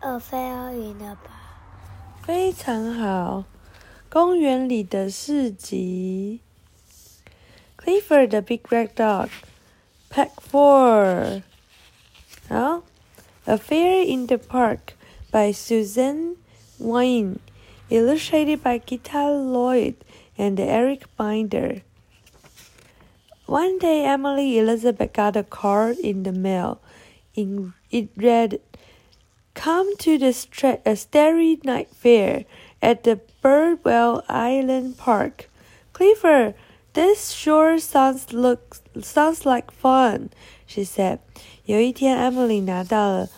A fair in a park. 非常好。公园里的市集。Clifford the Big Red Dog, Pack Four. 好，A Fair in the Park by Suzanne Wine, illustrated by Gita Lloyd and Eric Binder. One day, Emily Elizabeth got a card in the mail. In, it read, Come to the stra- a starry night fair at the Birdwell Island Park. Clifford, this sure sounds look sounds like fun, she said. 有一天，Emily 拿到了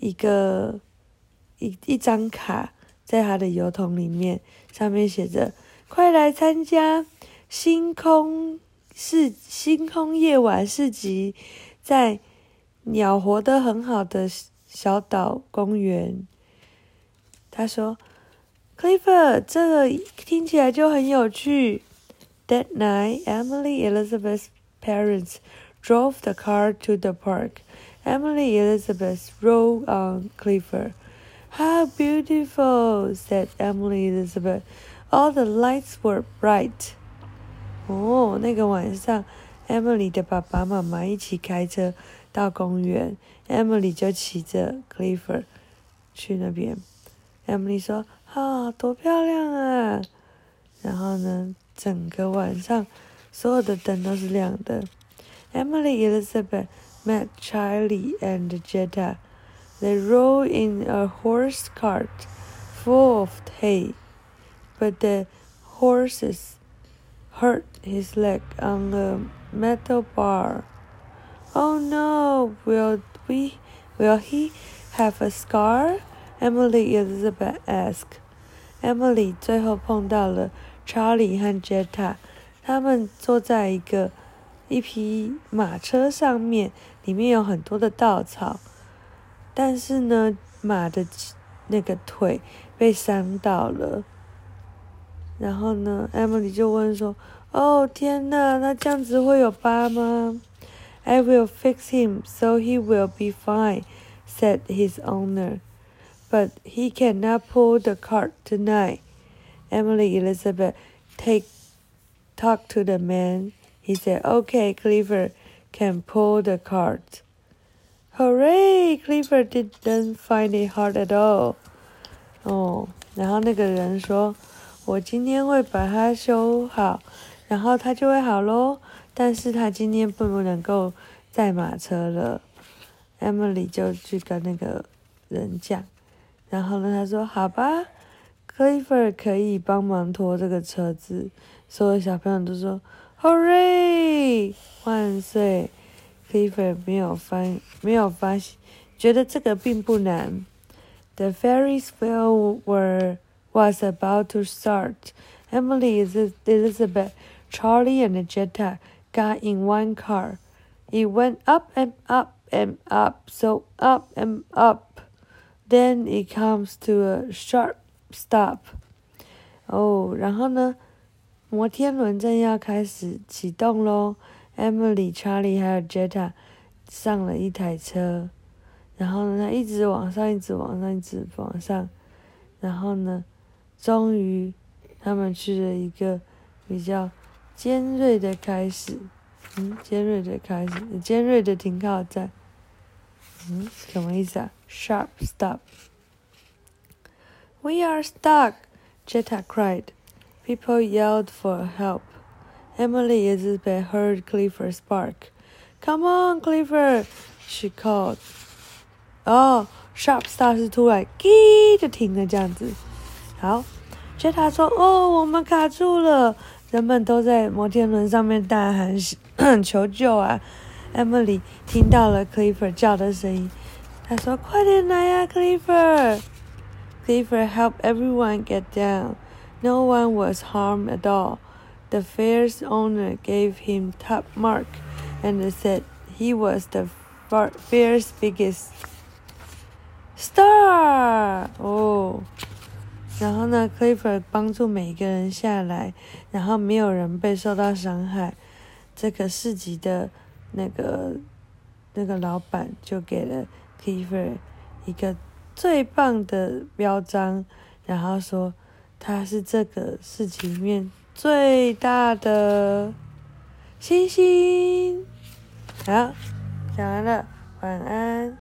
一个一一张卡，在她的邮筒里面，上面写着：“快来参加星空市星空夜晚市集，在鸟活得很好的 小岛公园。”他说：“Clifford，这个听起来就很有趣。” That night, Emily Elizabeth's parents drove the car to the park. Emily Elizabeth rode on Clifford. How beautiful, said Emily Elizabeth. All the lights were bright. 哦，那个晚上，Emily 的爸爸妈妈一起开车到公园 ，Emily 就骑着 Clifford 去那边。Emily 说：“啊，多漂亮啊！”然后呢，整个晚上所有的灯都是亮的。Emily Elizabeth met Charlie and Jetta. They rode in a horse cart full of hay, but the horses hurt his leg on a metal bar. Oh no, will we will he have a scar? Emily Elizabeth asked. Emily 最后碰到了 Charlie 和 Jetta，他们坐在一个一匹马车上面，里面有很多的稻草，但是呢，马的那个腿被伤到了。然后呢，Emily 就问说：“哦，天呐，那这样子会有疤吗 I will fix him so he will be fine, said his owner. But he cannot pull the cart tonight. Emily Elizabeth take talk to the man. He said, Okay, Clifford can pull the cart. Hooray! Clifford didn't find it hard at all. Oh, 哦，然后那个人说：“我今天会把它修好，然后它就会好喽。”但是他今天不能够载马车了。” Emily 就去跟那个人讲，然后呢，他说：“好吧，Clifford 可以帮忙拖这个车子。”所有小朋友都说。Hooray！万岁！Clifford 没有发没有发现，觉得这个并不难。The Ferris wheel were was about to start. Emily, Elizabeth, Charlie, and Jetta got in one car. It went up and up and up, so up and up. Then it comes to a sharp stop. 哦，然后呢？摩天轮正要开始启动喽，Emily、Charlie 还有 Jetta 上了一台车，然后呢，一直往上，一直往上，一直往上，然后呢，终于他们去了一个比较尖锐的开始，嗯，尖锐的开始，尖锐的停靠站，嗯，什么意思啊？Sharp stop. We are stuck, Jetta cried. People yelled for help. Emily Elizabeth heard Clifford bark. Come on, Clifford! She called. 哦、oh,，sharp start 是突然滴就停了这样子。好，Jetta 说：“哦，我们卡住了。” 人们都在摩天轮上面大喊求救啊！Emily 听到了 Clifford 叫的声音，她说：“快点来呀、啊、，Clifford！” Clifford helped everyone get down. No one was harmed at all. The fair's owner gave him top mark and said he was the fair's biggest star. 哦， 然后呢，Clifford 帮助每一个人下来，然后没有人被受到伤害。这个市集的那个那个老板就给了 Clifford 一个最棒的标章，然后说他是这个市集里面最大的星星。好，讲完了，晚安。